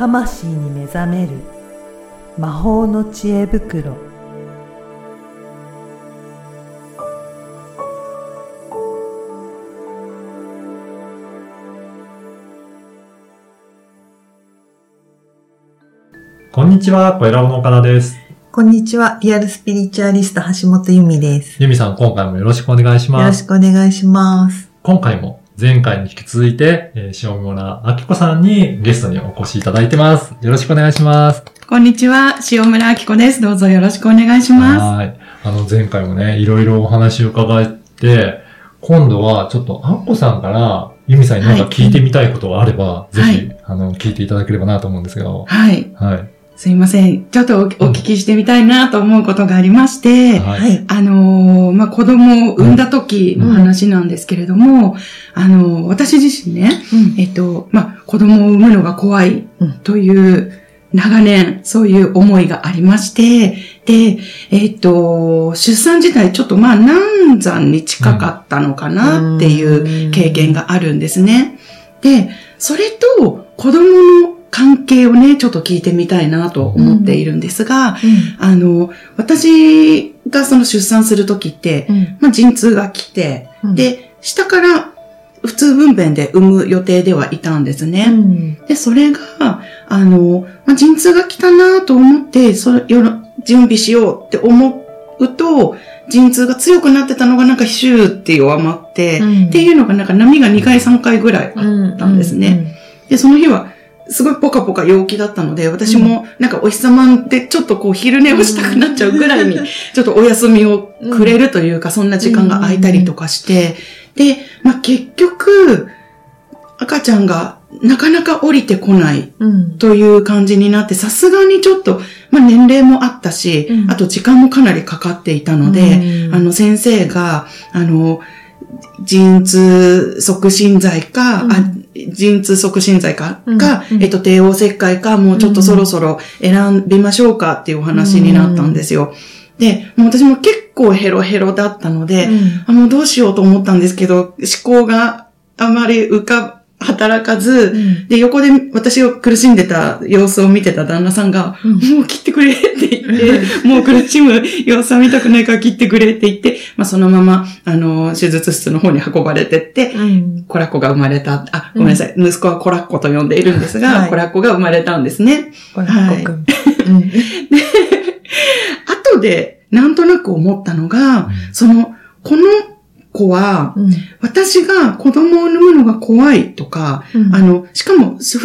魂に目覚める魔法の知恵袋こんにちは、小ラボの岡田です。こんにちは。リアルスピリチュアリスト橋本由美です。ユミさん、今回もよろしくお願いしよろます。しくお願いします。今回も前回に引き続いて、えー、塩村明子さんにゲストにお越しいただいてます。よろしくお願いします。こんにちは、塩村明子です。どうぞよろしくお願いします。はい。あの、前回もね、いろいろお話を伺って、今度はちょっと明子さんから、ユミさんに何か聞いてみたいことがあれば、ぜひ、はいあの、聞いていただければなと思うんですけど。はい。はい。すいません。ちょっとおお聞きしてみたいなと思うことがありまして、は。はいい。あのーまあ、子供を産んだ時の話なんですけれども、あのー私自身ね、えっと、まあ、子供を産むのが怖いうんという、長年、そういう思いがありまして、で、えっと、出産自体ちょっとまあ難産に近かったのかなっていう経験があるんですね。で、それと子供の関係をね、ちょっと聞いてみたいなと思っているんですが、あの、私がその出産するときって、うん。まあ、陣痛が来て、うん、で、下から普通分娩で産む予定ではいたんですね。うん、で、それが、あの、まあ、陣痛が来たなと思って、それ、よろ準備しようって思うと、陣痛が強くなってたのがなんかシューって弱まって、うん。っていうのがなんか波が2回3回ぐらいあうんったんですね。で、その日は、すごいポカポカ陽気だったので、私もなんかお日様でちょっとこう昼寝をしたくなっちゃうぐらいに、ちょっとお休みをくれるというか、そんな時間が空いたりとかして、で、まあ結局、赤ちゃんがなかなか降りてこないうん。という感じになって、さすがにちょっと、まあ年齢もあったし、うん。あと時間もかなりかかっていたので、うん。あの先生が、あの、陣痛促進剤か、うん。あ陣痛促進剤か、うん。か、うん。えっと、帝王切開か、もうちょっとそろそろ選びましょうかっていうお話になったんですよ。で、もう私も結構ヘロヘロだったので、あもうどうしようと思ったんですけど、思考があまり浮か、働かず、うん。で、横で私が苦しんでた様子を見てた旦那さんが、うん。もう切ってくれって言って、もう苦しむ様子は見たくないから切ってくれって言って、まあそのまま、あの、手術室の方に運ばれてって、うん。コラッコが生まれた、あ、ごめんなさい、息子はコラッコと呼んでいるんですが、はい。コラッコが生まれたんですね。これ、こくん。うん。後で、なんとなく思ったのが、その、この子は、うん。私が子供を産むのが怖いとか、うん。あの、しかも、普通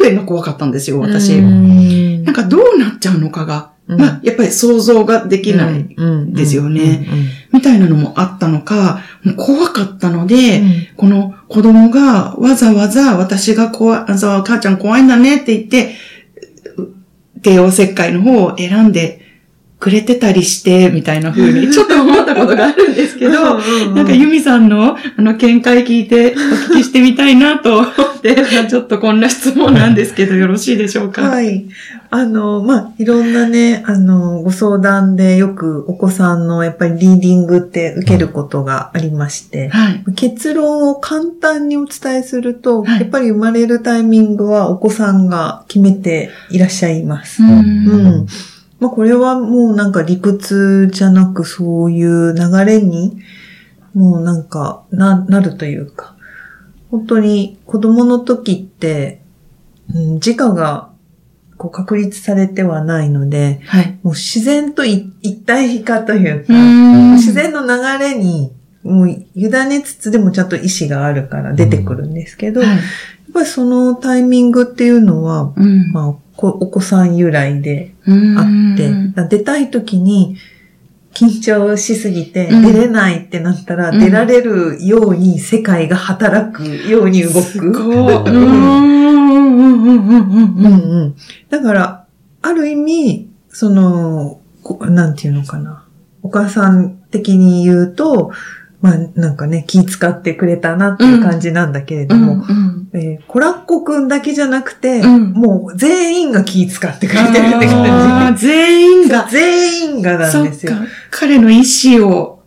分娩が怖かったんですよ、私。うん。なんかどうなっちゃうのかが、うん。まあ、やっぱり想像ができない、うん。ですよね。みたいなのもあったのか、もう怖かったのうで、ん。この子供がわざわざ私が怖い、母ちゃん怖いんだねって言って、う帝王切開の方を選んでくれてたりして、みたいな風に ちょっと思ったことがあるんですけど、なんかユミさんのあの見解聞いてお聞きしてみたいなと思って、ちょっとこんな質問なんですけど、よろしいでしょうか？はい。あの、まあ、いろんなね、あの、ご相談でよくお子さんのやっぱりリーディングって受けることがありまして、はい。結論を簡単にお伝えすると、はいやっぱり生まれるタイミングはお子さんが決めていらっしゃいます。う。うんん。まあ、これはもうなんか理屈じゃなくそういう流れに、もうなんかな、なるというか、本当に子供の時って、うん、自我がこう確立されてはないので、はい。もう自然と一一体化というか、ん自然の流れに、もう委ねつつでもちゃんと意志があるから出てくるんですけど、はい。やっぱりそのタイミングっていうのは、うん。まあ、こお子さん由来でうん。あって、出たい時に緊張しすぎてうん。出れないってなったら、うん。出られるように世界が働くように動く。だから、ある意味、その、こなんていうのかな。お母さん的に言うと、まあなんかね、気使ってくれたなっていう感じなんだけれども、うんえーコラッコくんだけじゃなくて、うんもう全員が気使ってくれてるって感じ。全員が、全員がなんですよ。彼の意思を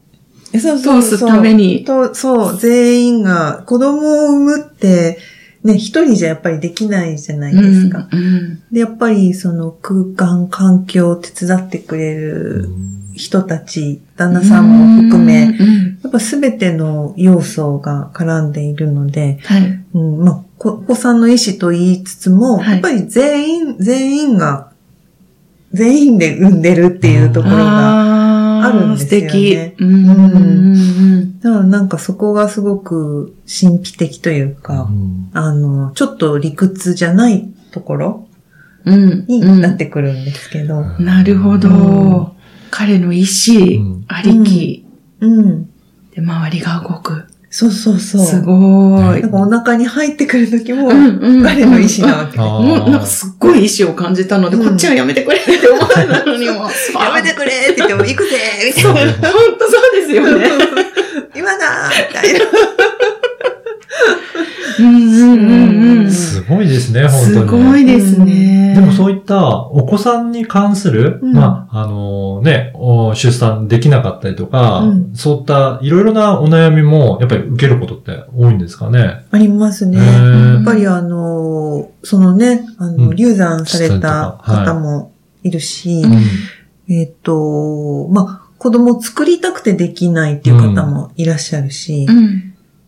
そうそうそう通すためにとそう、全員が子供を産むって、ね、一人じゃやっぱりできないじゃないですか。うん。で、やっぱりその空間、環境を手伝ってくれる人たち、旦那さんも含め、うん。やっぱすべての要素が絡んでいるので、はい。うん、まあ、こお子さんの意思と言いつつも、はいやっぱり全員、全員が、全員で産んでるっていうところが、あるんですよね素敵。うん。うんうんだからなんかそこがすごく神秘的というか、あの、ちょっと理屈じゃないところうん。にうんなってくるんですけど、なるほど。うん彼の意うん思ありきうん。で周りが動く。そうそうそう。すごい。なんかお腹に入ってくる時も、うんうん彼の意思なわけ。もうなんかすっごい意志を感じたので、うんこっちはやめてくれって思ってたのに も、スパーンめてくれって言っても、行くぜみたいそう、な。本当そうですよね。今だみたいな。すごいですね、本当すに。ごいですね。でもそういったお子さんに関する、うんまあ、あのね、お出産できなかったりとか、うんそういったいろいろなお悩みも、やっぱり受けることって多いんですかね。ありますね。やっぱりあの、そのね、あの、うん流産されたはい方もいるし、うんえっと、まあ、子供を作りたくてできないっていう方もいらっしゃるし、うん。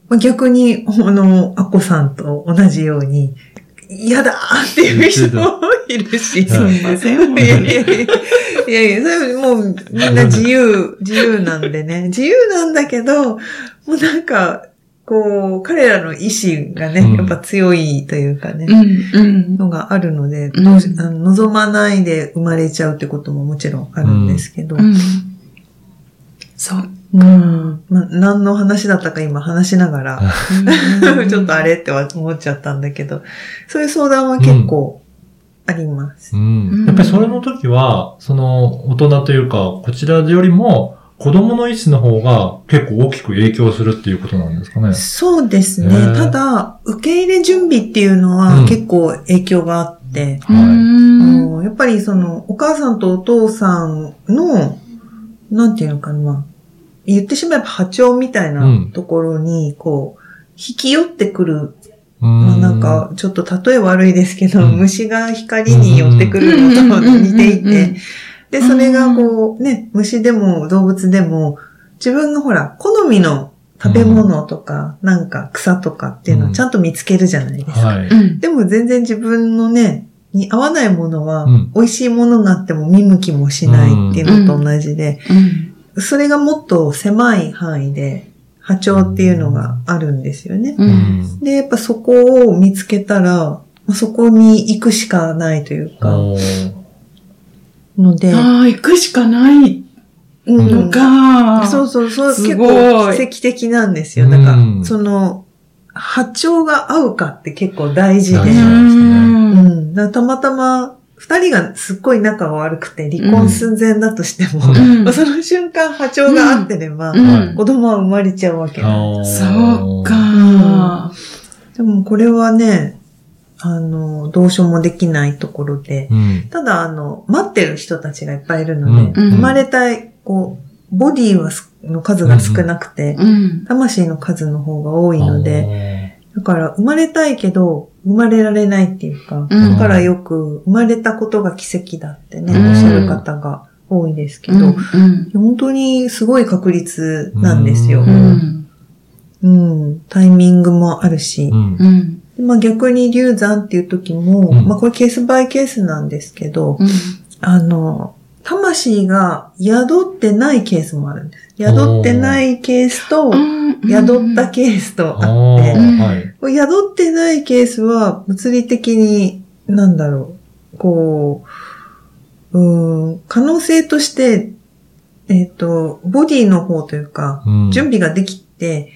まあ、逆に、あの、アッコさんと同じように、嫌だっていう人もいるし、すいませんいやいやいやいやいや、それもうみんな自由、自由なんでね。自由なんだけど、もうなんか、こう、彼らの意志がね、うんやっぱ強いというかね、うん。うん。のがあるので、うんどうしあの望まないで生まれちゃうってことももちろんあるんですけど、うん。そう。うんまあ、何の話だったか今話しながら、ちょっとあれって思っちゃったんだけど、そういう相談は結構あります。うん。やっぱりそれの時は、その大人というか、こちらよりも、子供の意思の方が結構大きく影響するっていうことなんですかね。そうですね。へーただ、受け入れ準備っていうのうんは結構影響があって、うはん。やっぱりその、お母さんとお父さんの、なんていうのかな、まあ言ってしまえば波長みたいなところに、こう、引き寄ってくる。い。まあなんか、ちょっと例え悪いですけど、うん。虫が光に寄ってくるのと似ていて、で、それがこう、ね、虫でも動物でも、自分のほら、好みの食べ物とか、なんか草とかっていうのをちゃんと見つけるじゃないですか。はい。うん。でも全然自分のね、に合わないものはうん、美味しいものがあっても見向きもしないっていうのと同じで、うん。それがもっと狭い範囲で波長っていうのがあるんですよね。う。うんん。で、やっぱそこを見つけたら、まあそこに行くしかないというか、ので、ああ、行くしかないうんのか。そうそう、そう、す結構奇跡的なんですよ。なんか、うんその、波長が合うかって結構大事で、大事なんですねうん。たまたま、二人がすっごい仲が悪くて離婚寸前だとしても、うん まあその瞬間波長が合ってれば、子供は生まれちゃうわけなんです。そう。か。でもこれはね、あの、どうしようもできないところで、うん。ただ、あの、待ってる人たちがいっぱいいるので、うん生まれたい、こう、ボディはすの数が少なくて、うん。魂の数の方が多いので、だから生まれたいけど、生まれられないっていうか、うんだからよく生まれたことが奇跡だってね、うんおっしゃる方が多いですけど、うん。本当にすごい確率なんですよ。ううん。うん、タイミングもあるしう、ん。うん。でまあ、逆に流産っていう時も、うんまあこれケースバイケースなんですけど、うん。あの、魂が宿ってないケースもあるんです。宿ってないケースと、宿ったケースとあって。宿ってないケースは物理的に、なんだろう、こう、うーん、可能性として、えっ、と、ボディの方というか、うん。準備ができて、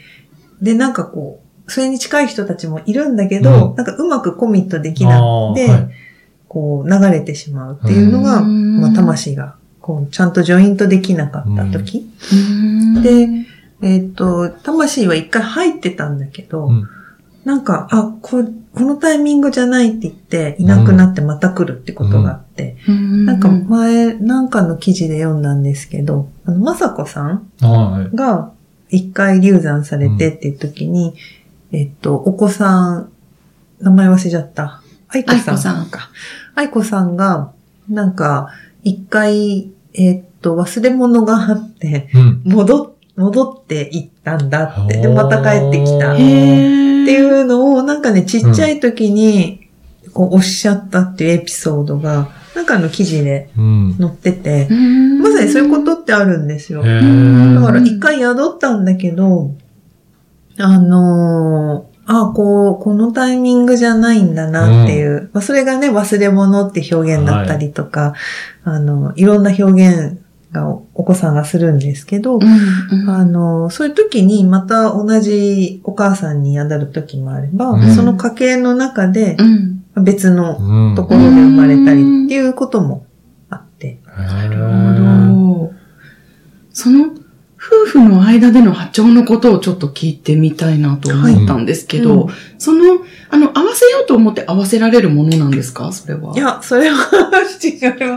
で、なんかこう、それに近い人たちもいるんだけど、うん。なんかうまくコミットできなくて、はい。こう、流れてしまうっていうのが、うん。まあ、魂が、こう、ちゃんとジョイントできなかった時。で、えっ、と、魂は一回入ってたんだけど、うんなんか、あ、こ、このタイミングじゃないって言って、いなくなってまた来るってことがあって、なんか前、なんかの記事で読んだんですけど、あの、まさこさんはい。が一回流産されてっていう時に、えっと、お子さん名前忘れちゃった。愛子さん愛子さんか。愛子さんが、なんか、一回、えーっと、忘れ物があって、うん。戻っ、戻って行ったんだって。で、また帰ってきた。へー。いうのを、なんかね、ちっちゃい時に、こう、おっしゃったっていうエピソードが、なんかの記事でうん。載ってて、ままさにそういうことってあるんですよ。へだーから一回宿ったんだけど、あのーあこう、このタイミングじゃないんだなっていう。まあ、それがね、忘れ物って表現だったりとか、あの、いろんな表現がおお子さんがするんですけど、うんあの、そういう時にまた同じお母さんに宿る時もあれば、うんその家系の中でうん。別のうん。ところで生まれたりっていうこともあって。ななるほど。その夫婦の間での波長のことをちょっと聞いてみたいなと思ったんですけど、はいその、あの、合わせようと思って合わせられるものなんですか？それは。い、や、それは。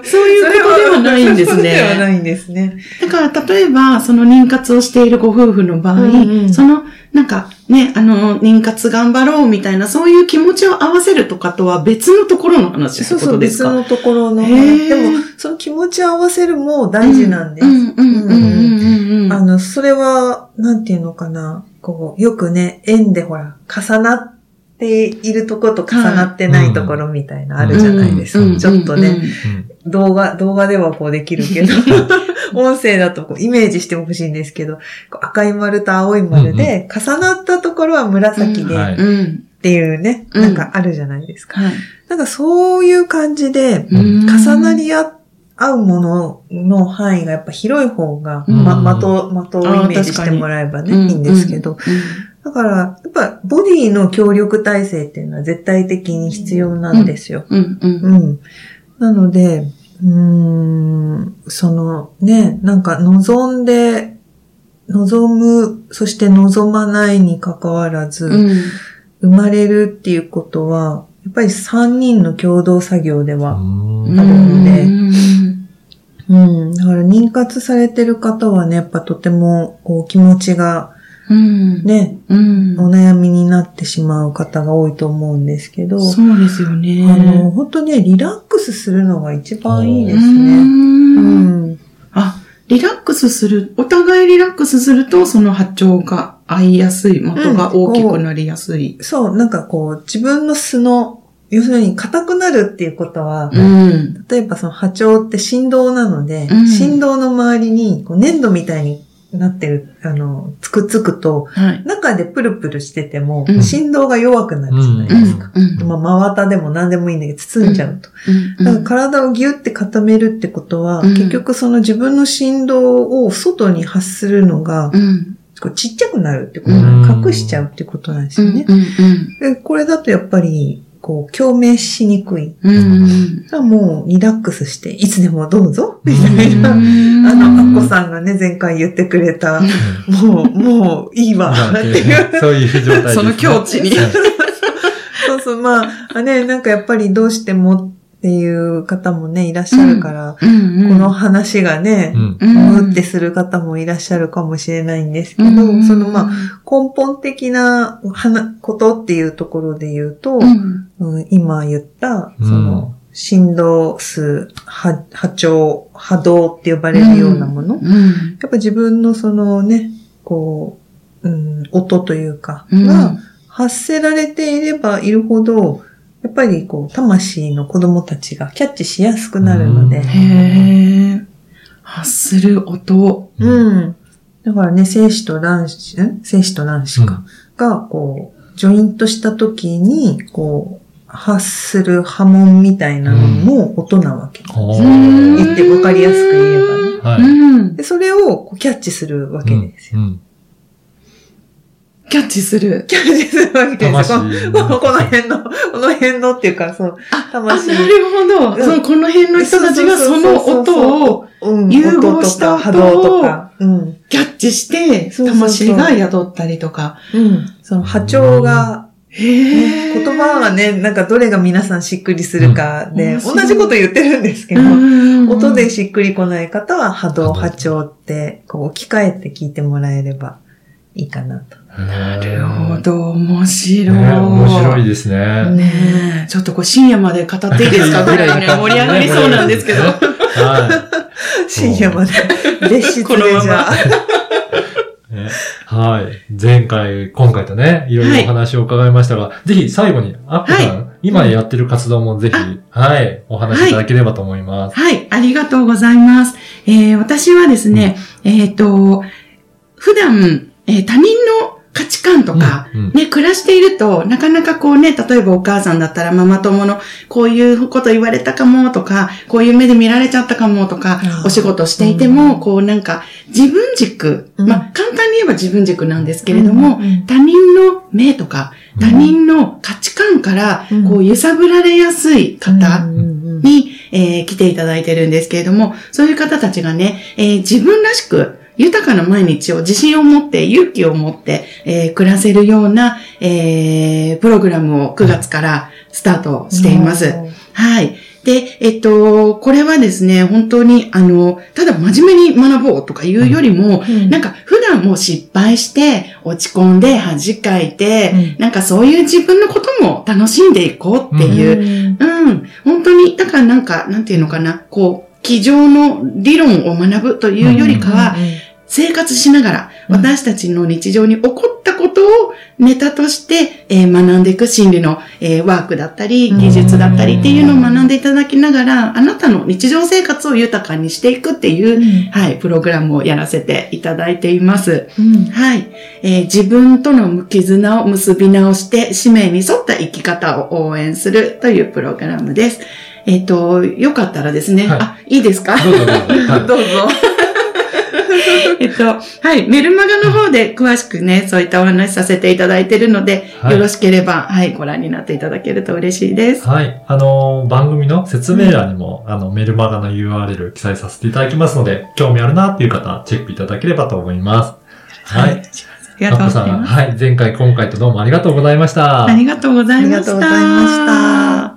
そういうことではないんですそうではね。ないんですね。だから、例えば、その妊活をしているご夫婦の場合、うんうんその、なんか、ね、あの、妊活頑張ろうみたいな、そういう気持ちを合わせるとかとは別のところの話そうそう、ことですか？別のところの。へーでも、その気持ちを合わせるも大事なんです。あの、それは、なんていうのかな。こう、よくね、円でほら、重なっているところと重なってないところみたいなあるじゃないですか。うんちょっとね、うん。動画、動画ではこうできるけど、音声だとこうイメージしてほしいんですけど、赤い丸と青い丸で、重なったところは紫でっうん。ていうね、うん。なんかあるじゃないですか。はい。なんかそういう感じで、うん。重なり合うものの範囲がやっぱ広い方が、うん。ま、的、的をイメージしてもらえばね、いいんですけど、だから、やっぱボディの協力体制っていうのは絶対的に必要なんですよ。うん。うん。うん。なので、うーん、そのね、なんか望んで、望む、そして望まないに関わらず、うん。生まれるっていうことは、やっぱり3人の共同作業では、うん。あるのでうん。うん、だから妊活されてる方はね、やっぱとてもこう気持ちがうんね、うんお悩みになってしまう方が多いと思うんですけど、そうですよね。あの、本当ね、リラックスするのが一番いいですうね。んうん。あ、リラックスする、お互いリラックスすると、その波長が合いやすい、的が大きくなりやすい。そう、なんかこう、自分の素の、要するに硬くなるっていうことは、うん。例えばその波長って振動なので、うん振動の周りにこう粘土みたいになってる、あの、つくっつくと、はい。中でプルプルしてても、うん。振動が弱くなるじゃないうんですか。うん。まあ、真綿でも何でもいいんだけど、包んじゃうと。だから体をギュッて固めるってことは、うん。結局その自分の振動を外に発するのが、ちっちゃくなるってこと隠しちゃうってことなんですうん。よね。これだとやっぱり、こう、共鳴しにくい。うん。もうリラックスして、いつでもどうぞ、みたいな。ああの、アッコさんがね、前回言ってくれた、もう、もう、いいわ、っていう。そういう状態ですねその境地に そうそう、まあ、ね、なんかやっぱりどうしてもっていう方もね、いらっしゃるから、うんうん、この話がねう、ん。ムってする方もいらっしゃるかもしれないんですけど、うん、そのまあ、根本的な話ことっていうところで言うと、うん、うん今言った、うん。その、振動数、波波長、波動って呼ばれるようなもの、うん、やっぱ自分のそのね、こう、うん、音というか、うん。が発せられていればいるほど、やっぱりこう、魂の子供たちがキャッチしやすくなるので、うんへえ。発する音。うん。だからね、精子と卵子、ん？精子と卵子か、が、こう、ジョイントした時に、こう、発する波紋みたいなのも音なわけ。おうんー言って分かりやすく言えばね。はい。うん。で、それをこうキャッチするわけですよ。うん。キャッチする。キャッチするわけですよ。魂このこの辺の、この辺のっていうか、そう、あ、魂なるほど。うんその、この辺の人たちがその音をうん、融合した波動とか、うん。キャッチして、魂が宿ったりとか。うん。その波長が。言葉はね、なんかどれが皆さんしっくりするかで、うん同じこと言ってるんですけど、うん音でしっくりこない方は波動、波動波長って、こう置き換えて聞いてもらえればいいかなと。なるほど、面白い。ね、面白いですね。ねえ、ちょっとこう深夜まで語っていいですか？ぐらいね、盛り上がりそうなんですけど。は深夜まで。列室このままでじゃあ。い。ねはい。前回、今回とね、いろいろお話を伺いましたが、ぜひ最後に、アッコさん、は今やってる活動もぜひ、はい、お話しいただければと思います。はい、ありがとうございます。えー私はですね、えっ、と、普段、えー他人の価値観とか、うんうん。ね、暮らしていると、なかなかこうね、例えばお母さんだったらママ友のこういうこと言われたかもとか、こういう目で見られちゃったかもとかお仕事していても、こうなんか自分軸、うん。まあ簡単に言えば自分軸なんですけれども、うんうん他人の目とか、他人の価値観からうん。こう揺さぶられやすい方、うんうん。に、えー来ていただいてるんですけれども、そういう方たちがね、えー自分らしく豊かな毎日を自信を持って、勇気を持って、えー暮らせるような、えープログラムを9月からスタートしています。はい。で、えっと、これはですね、本当に、あの、ただ真面目に学ぼうとかいうよりも、うん。なんか普段もう失敗して、落ち込んで恥かいて、うなんかそういう自分のことも楽しんでいこうっていう、うん。うん。本当に、だからなんか、なんていうのかな、こう、机上の理論を学ぶというよりかは、生活しながら、うん。私たちの日常に起こったことをネタとして、えー学んでいく心理の、えーワークだったり、うん。技術だったりっていうのを学んでいただきながら、あなたの日常生活を豊かにしていくっていう、うん。はい、プログラムをやらせていただいています。うん。はい。えー自分との絆を結び直して、使命に沿った生き方を応援するというプログラムです。えっ、と、よかったらですね、はい。あ、いいですか？どうぞどうぞ。えっと、はい、メルマガの方で詳しくね、そういったお話しさせていただいているので、はいよろしければ、はい、ご覧になっていただけると嬉しいです。はい。あのー番組の説明欄にも、あの、メルマガの URL 記載させていただきますので、興味あるなっていう方、チェックいただければと思います。はい。ありがとうございます。はい。前回、今回とどうもありがとうございました。ありがとうございました。ありがとうございました